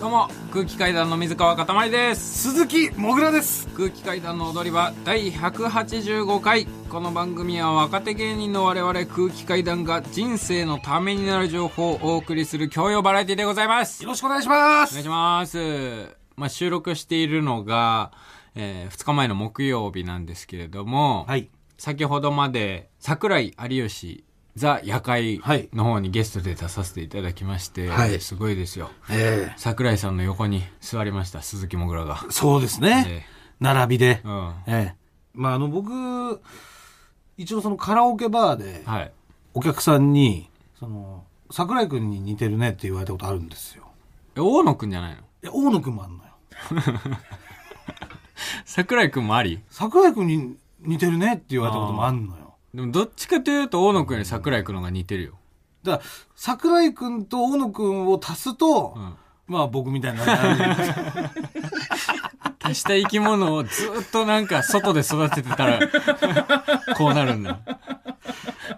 どうも空気階段の水川かたまりです。鈴木もぐらです。空気階段の踊り場第185回。この番組は若手芸人の我々空気階段が人生のためになる情報をお送りする教養バラエティでございます。よろしくお願いします。お願いします、まあ、収録しているのが、え2日前の木曜日なんですけれども、はい。先ほどまで桜井有吉ザ夜会はい。の方にゲストで出させていただきまして、はい。すごいですよ。え桜井さんの横に座りました鈴木もぐらが。えそうですね、え並びで、うん。ええ。まああの僕一応そのカラオケバーではい。お客さんにその桜井君に似てるねって言われたことあるんですよ。え大野くんじゃないの？いや大野君もあんのよ。桜井くんもあり？桜井君に似てるねって言われたこともあんのよでもどっちかというと大野くんより桜井くんの方が似てるよ、だから桜井君と大野君を足すと、うん、まあ僕みたいな足した生き物をずっとなんか外で育ててたら こうなるんだ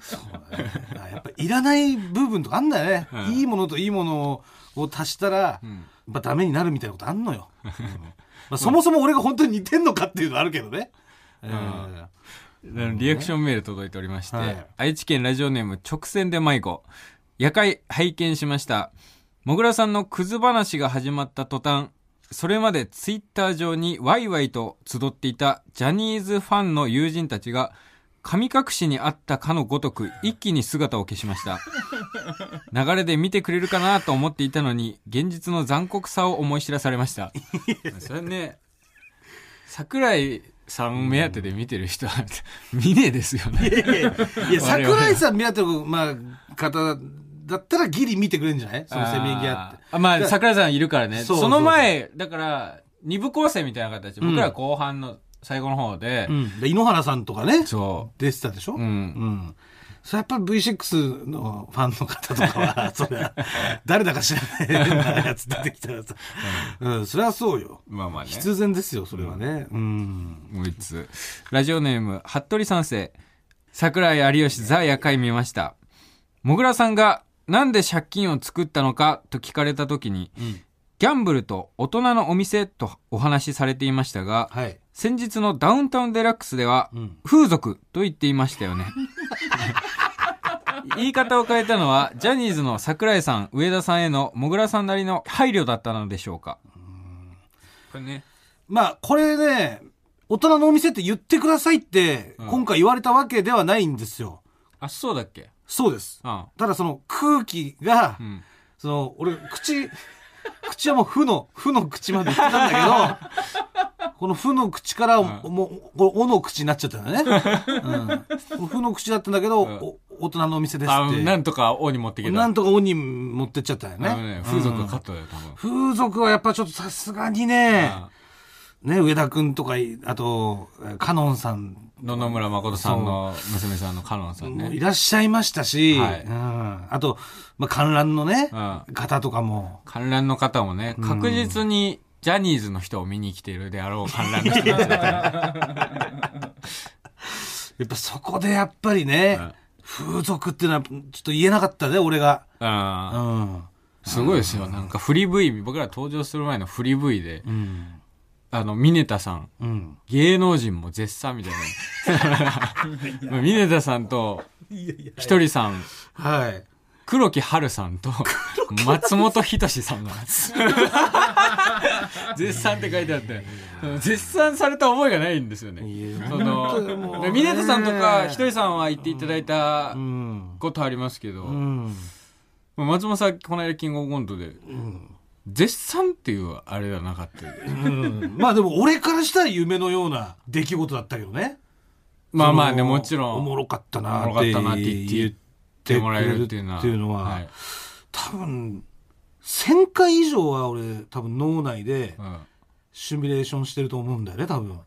そうだね。やっぱいらない部分とかあんだよね、うん。いいものといいものを足したら、やん。っぱダメになるみたいなことあんのよ、うん。まあ、そもそも俺が本当に似てんのかっていうのはあるけどね、えーリアクションメール届いておりまして、はい。愛知県ラジオネーム直線で迷子。夜会拝見しました。もぐらさんのクズ話が始まった途端それまでツイッター上にワイワイと集っていたジャニーズファンの友人たちが神隠しにあったかのごとく一気に姿を消しました。流れで見てくれるかなと思っていたのに現実の残酷さを思い知らされました。それね桜井さん目当てで見てる人は見ねえですよね。いやいやいや桜井さん目当ての、まあ、方だったらギリ見てくれるんじゃない？そのせめぎ合って。あーまあ、だ桜井さんいるからね。その前、だから、二部構成みたいな形。僕ら後半の最後の方で、うん、で井ノ原さんとかね。そ出てたでしょ、う。う。うんんそれやっぱり V6 のファンの方とかは、それは、誰だか知らないやつ出てきたらさ、うん、それはそうよ。まあまあね。必然ですよ、それはね。うん。もう一つ。ラジオネーム、服部三世。桜井有吉ザ夜会見ました。もぐらさんが、なんで借金を作ったのかと聞かれた時に、うんギャンブルと大人のお店とお話しされていましたが、はい。先日のダウンタウンデラックスでは、うん風俗と言っていましたよね。言い方を変えたのは、ジャニーズの桜井さん、上田さんへのもぐらさんなりの配慮だったのでしょうか。これね。まあ、これね、大人のお店って言ってくださいって、うん今回言われたわけではないんですよ。あ、そうだっけ？そうです。あただその空気が、うん。その、俺、口、口はもう負の、負の口まで言ってたんだけど、この負の口から、うんもう、これ、おの口になっちゃったんだね。うん。負の口だったんだけど、うんお大人のお店ですあ、って。なんとか王に持ってきた。なんとか鬼持ってっちゃったよね。ね、風俗うんカットだよ、多分。風俗はやっぱちょっとさすがにね、あね、上田くんとかい、あと、カノンさん野々村誠さんの娘さんのカノンさんね。もいらっしゃいましたし、はいうん、あと、まあ、観覧のね、うん方とかも、観覧の方もね、確実にジャニーズの人を見に来ているであろう観覧の人たちだった やっぱそこでやっぱりね、うん風俗っていうのはちょっと言えなかったね、俺が。あーうん。すごいですよ。なんかフリー V、僕ら登場する前のフリー V で、うん。あの、ミネタさん、うん。芸能人も絶賛みたいな。ミネタさんと、ひとりさん、はい。黒木春さんと、松本人志さんが、絶賛って書いてあって、絶賛された覚えがないんですよね。その、ミネタさんとか、ひとりさんは言っていただいたうん。ことありますけど、うん。松本さん、この間キングオブコントで、絶賛っていうあれはなかったようんまあでも俺からしたら夢のような出来事だったけどね。まあまあね、もちろん。おもろかったなって言ってもらえるっていうのは。っていうのは、はい多分、1000回以上は俺多分脳内でうんシミュレーションしてると思うんだよね、多分。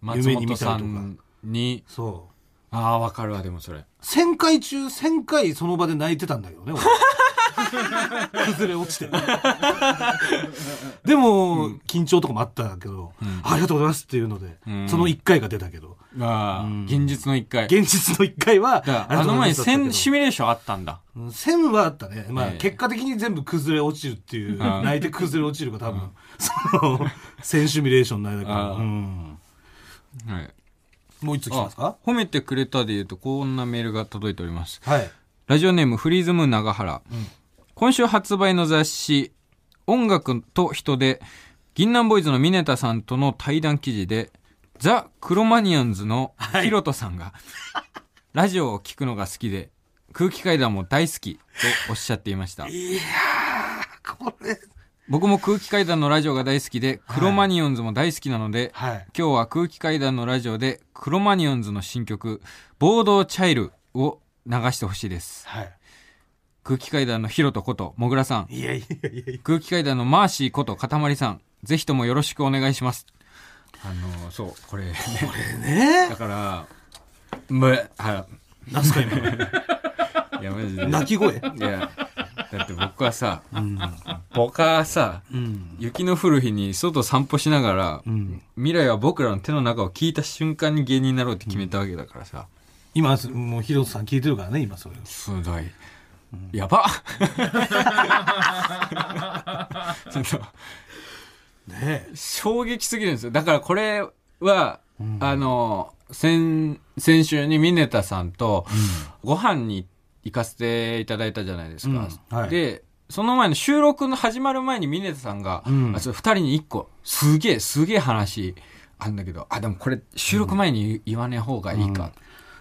松夢に見たりとかんに、そう。ああ、わかるわ、でもそれ。1000回中1000回その場で泣いてたんだけどね、俺 崩れ落ちて。でも、緊張とかもあったけど、うんありがとうございますっていうので、うんその1回が出たけど、ああ、うん現実の一回。現実の1回は、あの前にセいますだったけどンシミュレーションあったんだ。うん線はあったね。まあ、ええ結果的に全部崩れ落ちるっていう、ん泣いて崩れ落ちるが多分、その、線シミュレーションの間だから、あうん。はい。もう一つ来ますか？あ褒めてくれたで言うと、こんなメールが届いております。はい。ラジオネームフリーズムーン長原。今週発売の雑誌、音楽と人で、銀杏ボーイズのミネタさんとの対談記事で、ザ・クロマニアンズのヒロトさんが、ラジオを聞くのが好きで、空気階段も大好きとおっしゃっていました。いやー、これ、僕も空気階段のラジオが大好きで、クロマニオンズも大好きなので、はい。今日は空気階段のラジオでクロマニオンズの新曲「ボードチャイル」を流してほしいですはい。空気階段のヒロトこともぐらさんいやいやいやいや。空気階段のマーシーことかたまりさんぜひともよろしくお願いしますあのそうこれねこれねだ。からむはなんすか今。いやマジで泣き声。いやだって僕はさうん。僕はさうん。雪の降る日に外散歩しながら、うん。未来は僕らの手の中を聞いた瞬間に芸人になろうって決めたわけだからさ、今、もう、ヒロトさん聞いてるからね、今、それを。すごい。やば。ちょっと、ね衝撃すぎるんですよ。だからこれは、うん。あの、先、先週にミネタさんとご飯に行かせていただいたじゃないですか。うん。はい。で、その前の収録の始まる前にミネタさんが、うん。あ二人に一個、すげえ、すげえ話あるんだけど、あ、でもこれ収録前に言わねえ方がいいか。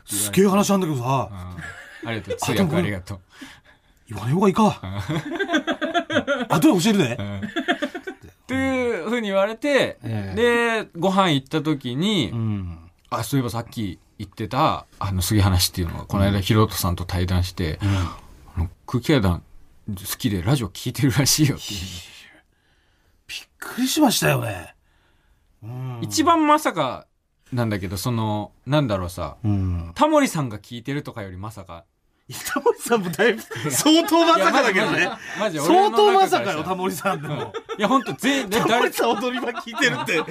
すげえ話なんだけどさ、うんありがとう。通訳ありがとう。言わない方がいいか。後で教えるね。っていうふうに言われて、えで、ご飯行った時に、うん。あ、そういえばさっき言ってた、あの、すげえ話っていうのが、この間、ヒロトさんと対談して、空気階段好きでラジオ聞いてるらしいよっていうびっくりしましたよね。うん。一番まさかなんだけど、その、なんだろうさ、うん。タモリさんが聞いてるとかよりまさか。タモリさんもだいぶ、相当まさかだけどねいや。マジマジマジ相当まさかよ、タモリさんでも。いや、ほんと、全タモ誰リさん踊り場聞いてるって。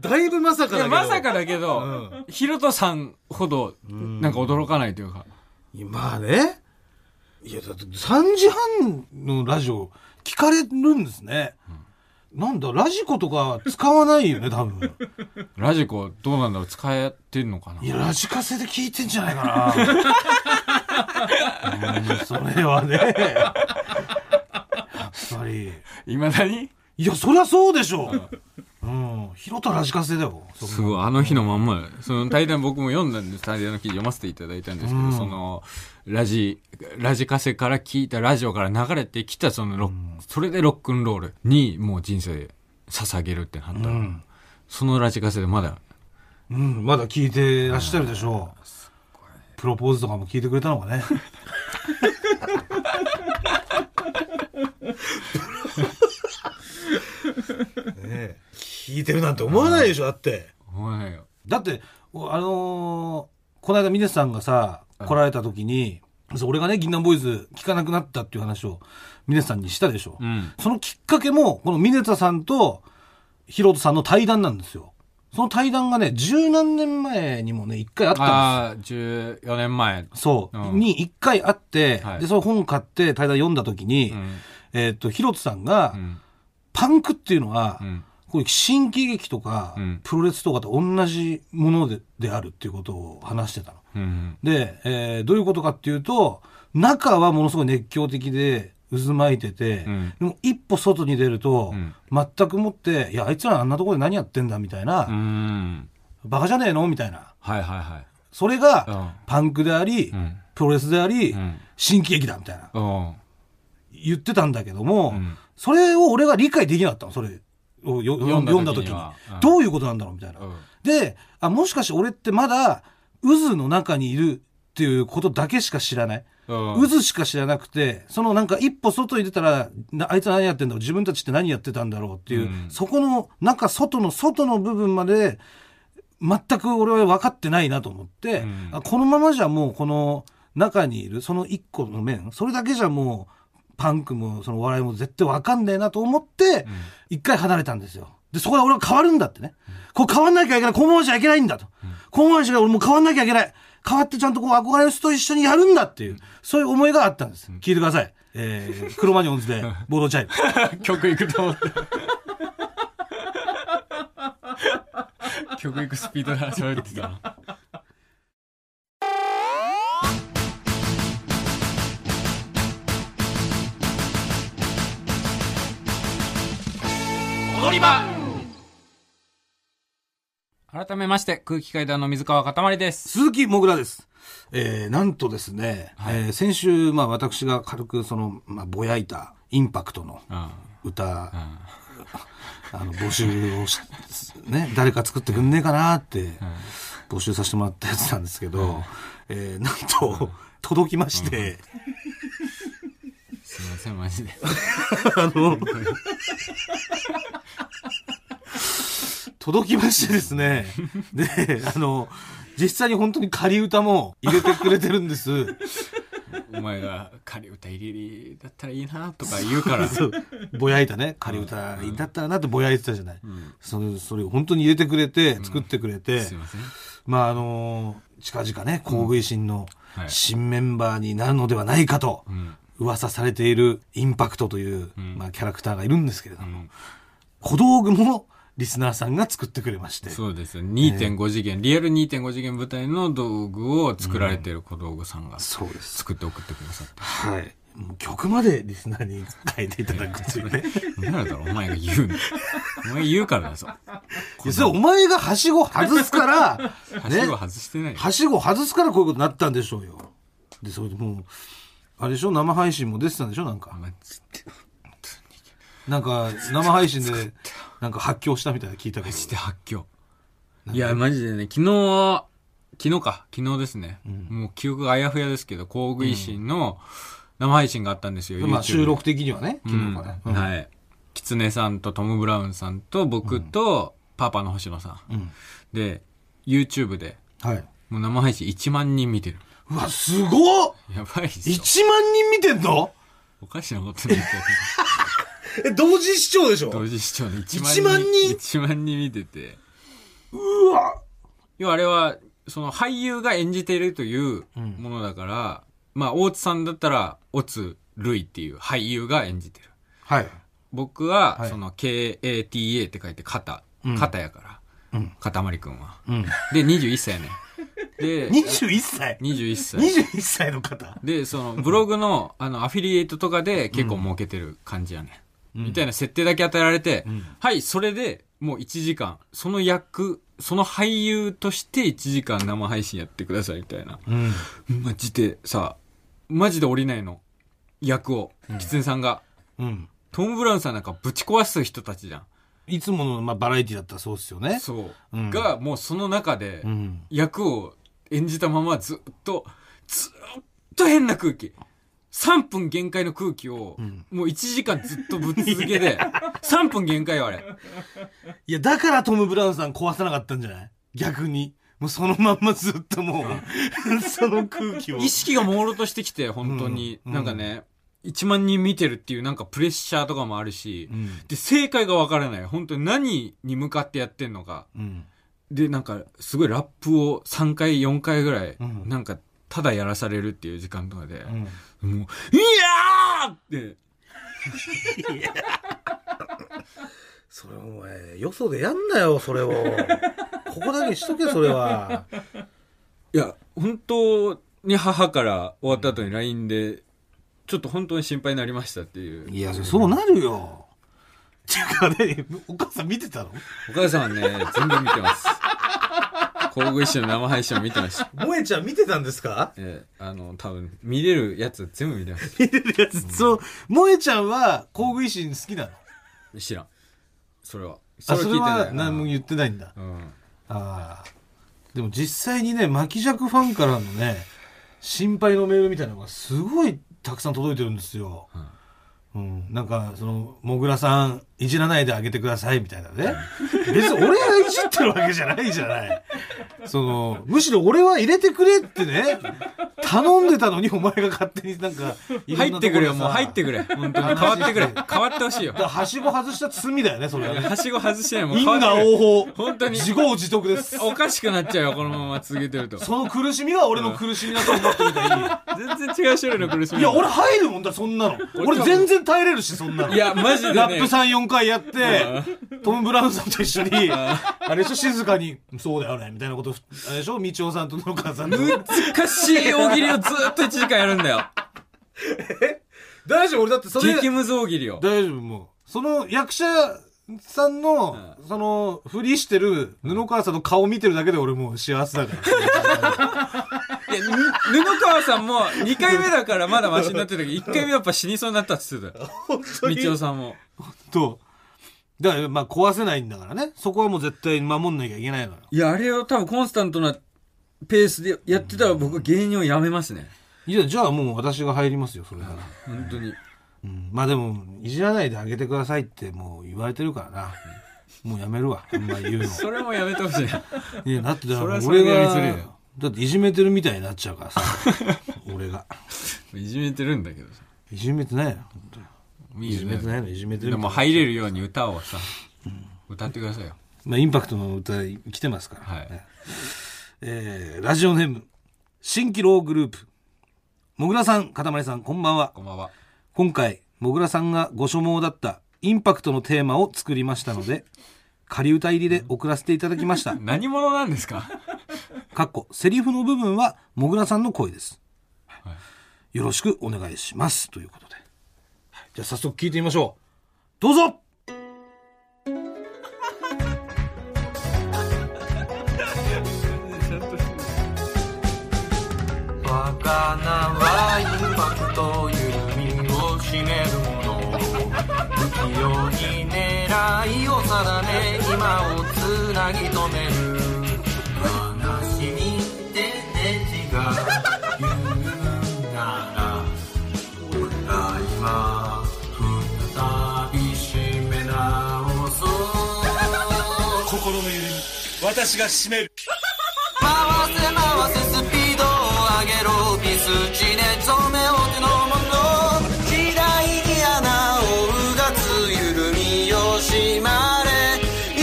だいぶまさかいや、だけど。まさかだけど、うんヒロトさんほど、んなんか驚かないというか。まあね。いや、だって3時半のラジオ聞かれるんですね。なんだ、ラジコとか使わないよね、多分。ラジコ、どうなんだろう使えてんのかな？いや、ラジカセで聞いてんじゃないかな。うんそれはね。やっぱり。未だに？いや、そりゃそうでしょ。うん。ヒロとラジカセだよ。そんなすごい、あの日のまんまその対談僕も読んだんです。対談の記事読ませていただいたんですけど、うんその、ラジ、ラジカセから聞いたラジオから流れてきたそのロック、それでロックンロールにもう人生捧げるってなったら、うん。そのラジカセでまだ、うん、まだ聞いてらっしゃるでしょう。プロポーズとかも聞いてくれたのかね。ねえ聞いてるなんて思わないでしょ、だって。思わないよ。だって、おあのーこの間峰さんがさ、来られた時に、俺がね、銀杏ボーイズ聞かなくなったっていう話を峰さんにしたでしょ。うん。そのきっかけも、この峰田さんとヒロトさんの対談なんですよ。その対談がね、十何年前にもね、一回あったんああ、14年前。ですそう。うんに一回あって、はいで、その本買って対談読んだ時に、うん。えっ、と、ヒロトさんが、うん。パンクっていうのは、うん。こういう新喜劇とか、うんプロレスとかと同じものでであるっていうことを話してたの。うん。で、えーどういうことかっていうと、中はものすごい熱狂的で渦巻いてて、うんでも一歩外に出ると、うん全くもって、いや、あいつらあんなところで何やってんだみたいな、うん。バカじゃねえのみたいな。はいはいはい。それが、うんパンクであり、うん。プロレスであり、うん。新喜劇だみたいな、うん。言ってたんだけども、うんそれを俺が理解できなかったの、それをよ読んだ時にどういうことなんだろうみたいな。うんであ、もしかして俺ってまだ渦の中にいるっていうことだけしか知らない。うん。渦しか知らなくて、そのなんか一歩外に出たら、なあいつは何やってんだろう？自分たちって何やってたんだろうっていう、うん。そこの中、外の外の部分まで、全く俺は分かってないなと思って、うん。あこのままじゃもうこの中にいるその一個の面それだけじゃもうパンクもそのお笑いも絶対わかんねえなと思って一回離れたんですよ。でそこで俺は変わるんだってね。こう変わんなきゃいけないこのままじゃいけないんだと、このままじゃ俺もう変わんなきゃいけない。変わってちゃんとこう憧れの人と一緒にやるんだっていうそういう思いがあったんです、聞いてください。えー、クロマニオンズでボードチャイ。ム 曲行くと思った。曲行くスピードで喋ってた。な。踊り場改めまして、空気階段の水川かたまりです。鈴木もぐらです。えー、なんとですね、はいえー先週、まあ私が軽くその、まあぼやいたインパクトのうん。歌、うん。あの、募集をし、ね、誰か作ってくんねえかなって、募集させてもらったやつなんですけど、えー、なんと、届きまして、すいません、マジで。あの、届きましてですね、で、あの、実際に本当に仮歌も入れてくれてるんです。お前が仮歌入りだったらいいなとか言うから。そう。ぼやいたね。仮歌だったらなってぼやいてたじゃない、それそれを本当に入れてくれて作ってくれて、すいません。まああの近々ね工食い新のはい。新メンバーになるのではないかとうん。噂されているインパクトという、ん。まあ、キャラクターがいるんですけれども、うん。小道具もリスナーさんが作ってくれましてそうですよ。2.5次元、リアル2.5次元舞台の道具を作られている小道具さんがそうです作って送ってくださって。はいもう曲までリスナーに書いていただくっていうね 何だろう、お前が言うの。お前言うからだぞ。いやそれお前がはしご外すから はしご外してないよ。はしご外すからこういうことになったんでしょうよ。で、それでもう、あれでしょ？生配信も出てたんでしょ？なんか。なんか、生配信で、なんか発狂したみたいなの聞いたけど。マジで発狂。いや、マジでね、昨日、昨日か、昨日ですね。もう記憶があやふやですけど、工具維新の生配信があったんですよ。まあ収録的にはね、昨日から。うんはい。キツネさんとトム・ブラウンさんと僕とパパの星野さん。うん。で、YouTube で、はい。もう生配信1万人見てる。うわ、すごっやばいっすよ。!1 万人見てんの？おかしなことになってる。え、同時視聴でしょ？同時視聴で1 1万人 ?1 万人見てて。うわ要はあれは、その俳優が演じているというものだから、まあ、大津さんだったら、大津ルイっていう俳優が演じてる。はい。僕は、はいその KATA って書いて肩、うん肩やから、うんかたまりくんは。うん。で、21歳やね。で、21歳？21歳。?21 歳の方で、その、ブログの、あの、アフィリエイトとかで結構儲けてる感じやね。みたいな設定だけ与えられて、んはい、それでもう1時間、その役、その俳優として1時間生配信やってくださいみたいな。うん。マジでさ、マジで降りないの。役を、キツネさんが。うん。トム・ブラウンさんなんかぶち壊す人たちじゃん。いつもの、まあ、バラエティだったらそうですよね。そう。うんが、もうその中でう、ん。役を演じたままずっと、ずっと変な空気。3分限界の空気を、んもう1時間ずっとぶっ続けで、3分限界よ、あれ。いや、だからトム・ブラウンさん壊さなかったんじゃない？逆に。もうそのまんまずっともう、その空気を。意識が朦朧としてきて、本当に。うんなんかね、1万人見てるっていうなんかプレッシャーとかもあるし、うん。で、正解がわからない。本当に何に向かってやってんのか。うん。で、なんか、すごいラップを3回、4回ぐらい、うんなんか、ただやらされるっていう時間とかで、うん。もう、いやーって、それお前、よそでやんなよ、それを。ここだけにしとけ、それは。いや、本当に母から終わった後に LINE で、ちょっと本当に心配になりましたっていう。いや、そうなるよ。っていうかね、お母さん見てたの？お母さんはね、全部見てます。工具一緒の生配信を見てました。萌えちゃん見てたんですか？ええあの、多分、見れるやつ全部見てます。見てるやつ、そう、萌えちゃんは、工具維新好きなの？知らん。それは。あ、それ聞いてないは何も言ってないんだ。うん。ああ。でも実際にね、巻き尺ファンからのね、心配のメールみたいなのがすごいたくさん届いてるんですよ。うん。なんか、その、もぐらさんいじらないであげてくださいみたいなね。別に俺がいじってるわけじゃないじゃない。その、むしろ俺は入れてくれってね、頼んでたのにお前が勝手になんか、入ってくれよ、もう入ってくくれ。本当に変わってくれ。変わってほしいよはしご外した罪だよね、それはね。はしご外してないもん。因果応報。本当に自業自得です。おかしくなっちゃうよ、このまま続けてると。その苦しみは俺の苦しみだと思ってみたい。全然違う種類の苦しみ。いや、俺入るもんだ、そんなの。俺全然耐えれるし、そんなの。いや、マジでね。ラップ3、4回やって、トム・ブラウンさんと一緒に、あれでしょ、静かに、そうだよね、みたいなこと、あれでしょ、道夫さんと野川さんと。難しい大喜利をずっと1時間やるんだよ。大丈夫？俺だってそれ、激ムズ大喜利を。大丈夫もう。その役者さんの、その、ふりしてる布川さんの顔見てるだけで俺もう幸せだから。いや、ぬ布川さんも2回目だからまだマシになってたけど、1回目やっぱ死にそうになったって言ってたよ。道夫さんも。と。だから、まあ壊せないんだからね。そこはもう絶対守んなきゃいけないのよ。いや、あれを多分コンスタントなペースでやってたら僕は芸人をやめますね。いや、じゃあもう私が入りますよ、それなら。本当に。うん、まあでも、いじらないであげてくださいってもう言われてるからな。もうやめるわ、あんまり言うの。それもやめてほしい。いや、だってだからそれはそれ俺がでやりすぎだっていじめてるみたいになっちゃうからさ、俺が。いじめてるんだけどさ。いじめてないの本当にいじめてないのいじめてるでも入れるように歌をさ、歌ってくださいよ。まあ、インパクトの歌来てますから。はいねえーラジオネーム、新規ローグループ。もぐらさん、かたまりさん、こんばんは。こんばんは。今回、もぐらさんがご所望だったインパクトのテーマを作りましたので、仮歌入りで送らせていただきました。何者なんですか？かっこ、セリフの部分は、もぐらさんの声です。いよろしくお願いします。ということで。はいじゃあ早速聞いてみましょう。どうぞ私が締める。回せ回せスピードを上げろ。ビスチネ染めお手のもの時代に穴をうがつ緩みを締まれ。イ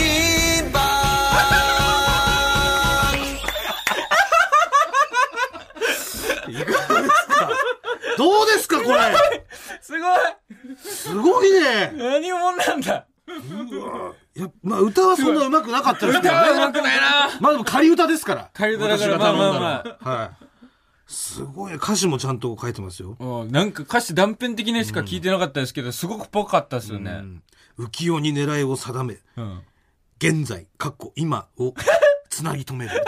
ン。パどうですかこれ？すごい。すごいね。何者なんだ？歌はそんな上手くなかったですけどね。歌は上手くないなまあでも仮歌ですから。仮歌だから私が頼んだのまあまあはい。すごい、歌詞もちゃんと書いてますよ。うんなんか歌詞断片的にしか聞いてなかったですけど、すごくぽかったですよね。浮世に狙いを定め、うん。現在、かっこ今をつなぎ止める。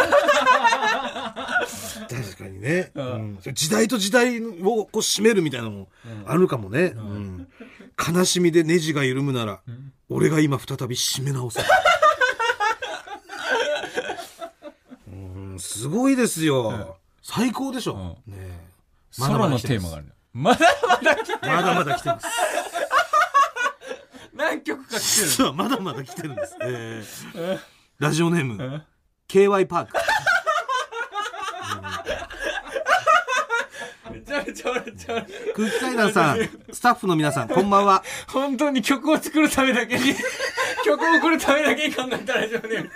確かにね、うん時代と時代をこう締めるみたいなのもあるかもね、うん悲しみでネジが緩むなら、俺が今再び締め直せ。うんすごいですよ。最高でしょ。ねえソロのテーマがあるの。まだまだ来てまだまだ来てます。何曲か来てる。まだまだ来てるんです。えーラジオネーム、KY パーク。空気階段さん、スタッフの皆さん、こんばんは。本当に曲を作るためだけに、曲を送るためだけに考えたラジオネーム。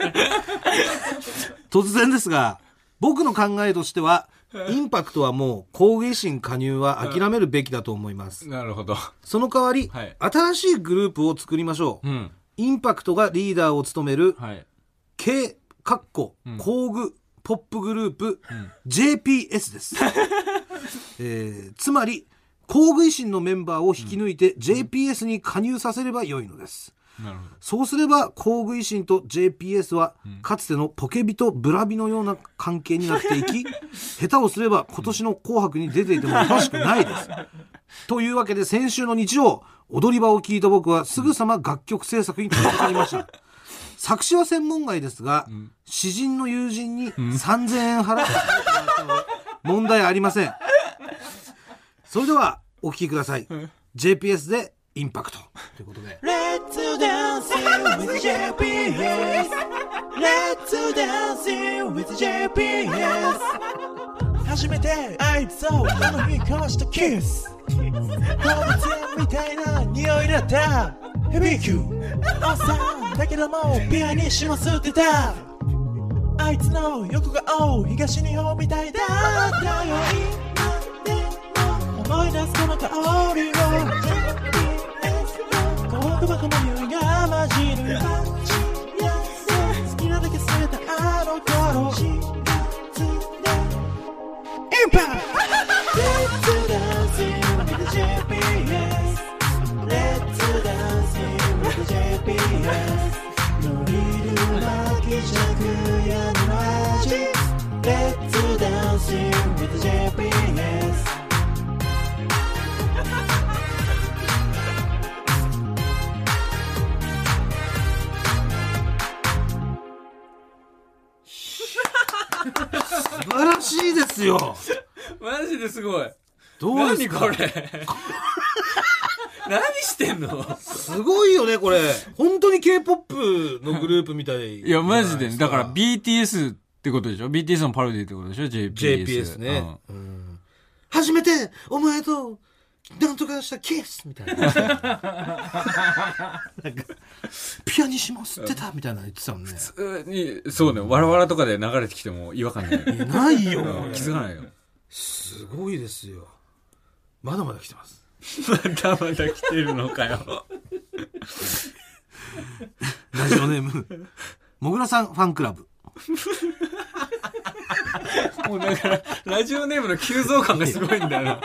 突然ですが、僕の考えとしては、インパクトはもう、抗議心加入は諦めるべきだと思います。なるほど。その代わり、はい新しいグループを作りましょう。うん。インパクトがリーダーを務める、はい。K、かっこ、工具、ポップグループ、JPS です。えーつまり、工具維新のメンバーを引き抜いて JPS に加入させれば良いのです。なるほど。そうすれば、工具維新と JPS は、かつてのポケビとブラビのような関係になっていき、下手をすれば今年の紅白に出ていてもおかしくないです。というわけで、先週の日曜、踊り場を聞いた僕はすぐさま楽曲制作に取り掛かりました。作詞は専門外ですが、詩人の友人に3000円払ってもらったので、問題ありません。それでは、お聴きください。JPS でインパクト。ということで。Let's dance with JPS Let's dance with JPS 初めてあいつをあの日交わしたキス。動物園みたいな匂いだった。響くおっさんだけどもピアニッシモ吸ってた。あいつの横顔東日本みたいだったよ今でも思い出すこの香りを JPS 幸福箱の匂いが混じる。好きなだけ吸えたあの頃。インパク素晴らしいですよマジですごい。どうですか？何これ？何してんの？すごいよねこれ本当に K-POP のグループみたいいや、マジでね。だからら BTS ってことでしょ ?BTS のパロディってことでしょ ?JPS。JPS ね、うん初めてお前となんとかしたキスみたいな なんかピアニッシモ吸ってたみたいなの言ってたもんね普通に、そうね。わらわらとかで流れてきても違和感ない。いやないようん気づかないよ。すごいですよまだまだ来てますまだまだ来てるのかよ。ラジオネームもぐらさんファンクラブ もうだから、ラジオネームの急増感がすごいんだよな。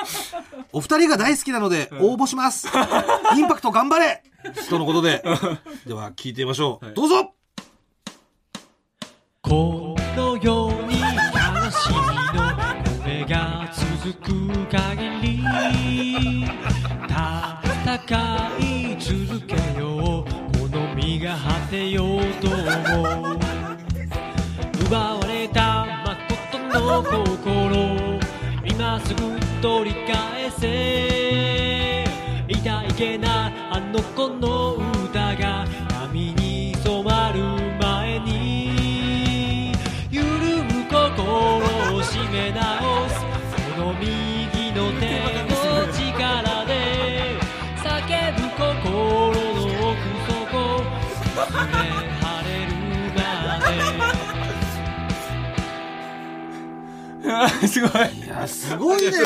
お二人が大好きなので応募します、インパクト頑張れ。とのことで。では聞いてみましょう、どうぞ。このように悲しみの声が続く限り戦い続けよう。この身が果てようと思う。奪わ心。今すぐ取り返せ。痛いけなあの子の歌が。波に染まる前に。緩む心を締め直あ すごい。いやすごいね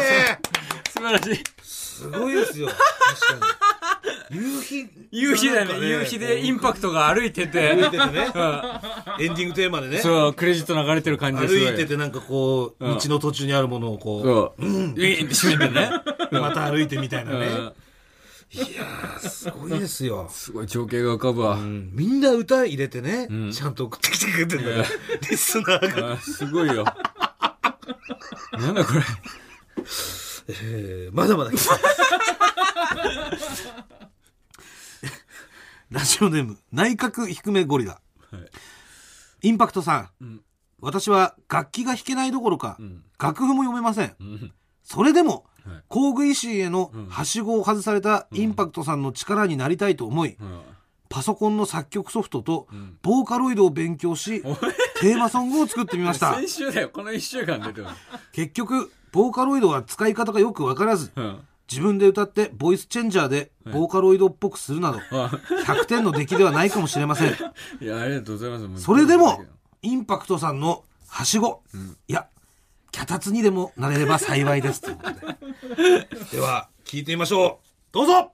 素晴らしい。すごいですよ確かに夕日夕日だね。夕日でインパクトが歩いてて。歩いててねうんエンディングテーマでねそう、クレジット流れてる感じ歩ですごい。いててなんかこう、うん道の途中にあるものをこそう。うん。えめてね。う、また歩いてみたいなね。うんいやー、すごいですよ。すごい情景が浮かぶわ。うんみんな歌入れてね、んちゃんと送ってきてくれてるんだよ。リスナーが。あすごいよ。なんだこれ。えーまだまだ。ラジオネーム、内角低めゴリラ。インパクトさん,、ん。私は楽器が弾けないどころか、ん。楽譜も読めません。うん。それでも、はい。工具石へのはしごを外されたインパクトさんの力になりたいと思い、うんパソコンの作曲ソフトとんボーカロイドを勉強し、テーマソングを作ってみました。先週だよ。この一週間出てる。結局、ボーカロイドは使い方がよくわからず、うん。自分で歌ってボイスチェンジャーでボーカロイドっぽくするなど、100点の出来ではないかもしれません。いや、ありがとうございます。それでも、インパクトさんのはしご、いや、脚立にでもなれれば幸いです。ということで では、聞いてみましょう。どうぞ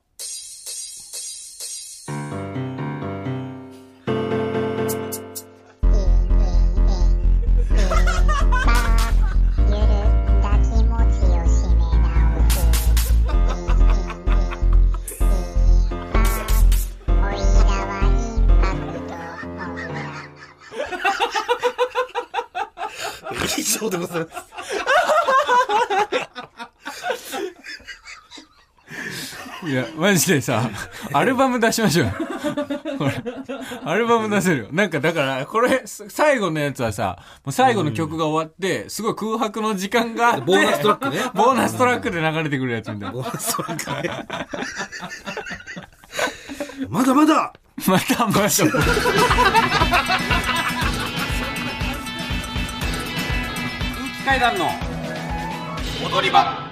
以上でございや、マジでさ、アルバム出しましょうよ。これ。アルバム出せるよ。なんかだから、これ、最後のやつはさ、もう最後の曲が終わって、すごい空白の時間があって、ボーナストラックねボーナストラックで流れてくるやつみたいな。ボーナストラックねまだまだ またまた。階段の踊り場。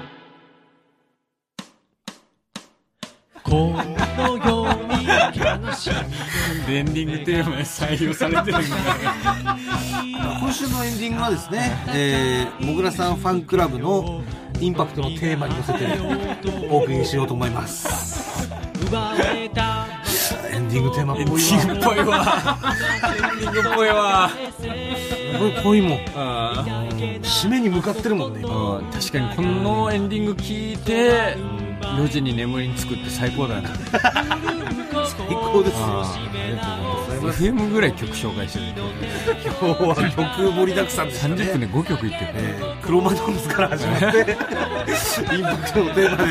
このように悲しみエンディングテーマで採用されてるんだ今週のエンディングはですね、えー、もぐらさんファンクラブのインパクトのテーマに乗せてお送りしようと思いますエンディングテーマっぽいわ。エンディングっぽいわ。すごい濃いもん。あ締めに向かってるもんね確かにこのエンディング聞いて、4時に眠りにつくって最高だな。最高ですよ。ありがとうございます。FM ぐらい曲紹介してる。今日は曲盛りだくさんでしたね。30分で5曲いってる。えー、クロマドンズから始まってインパクトのテーマで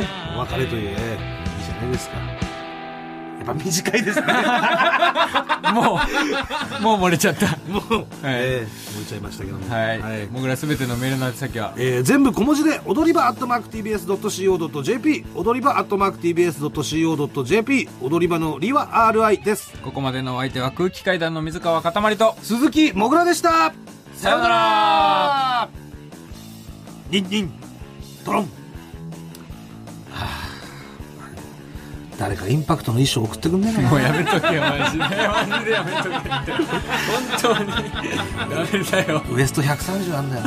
ねお別れというねいいじゃないですかぱ短いですね。もう、もう漏れちゃった。もう、えー、盛りちゃいましたけども。はい。はい。もぐらすべてのメールの宛先は、えー全部小文字で踊り場アットマーク TBS.CO.JP 踊り場アットマーク TBS.CO.JP 踊り場のりは RI です。ここまでのお相手は空気階段の水川かたまりと、鈴木もぐらでした。さよなら。ニンニン。トロン、誰かインパクトの衣装送ってくんねえもうやめとけよ、マジで。マジでやめとけって。本当に。ダメだよ。ウエスト130あんだよ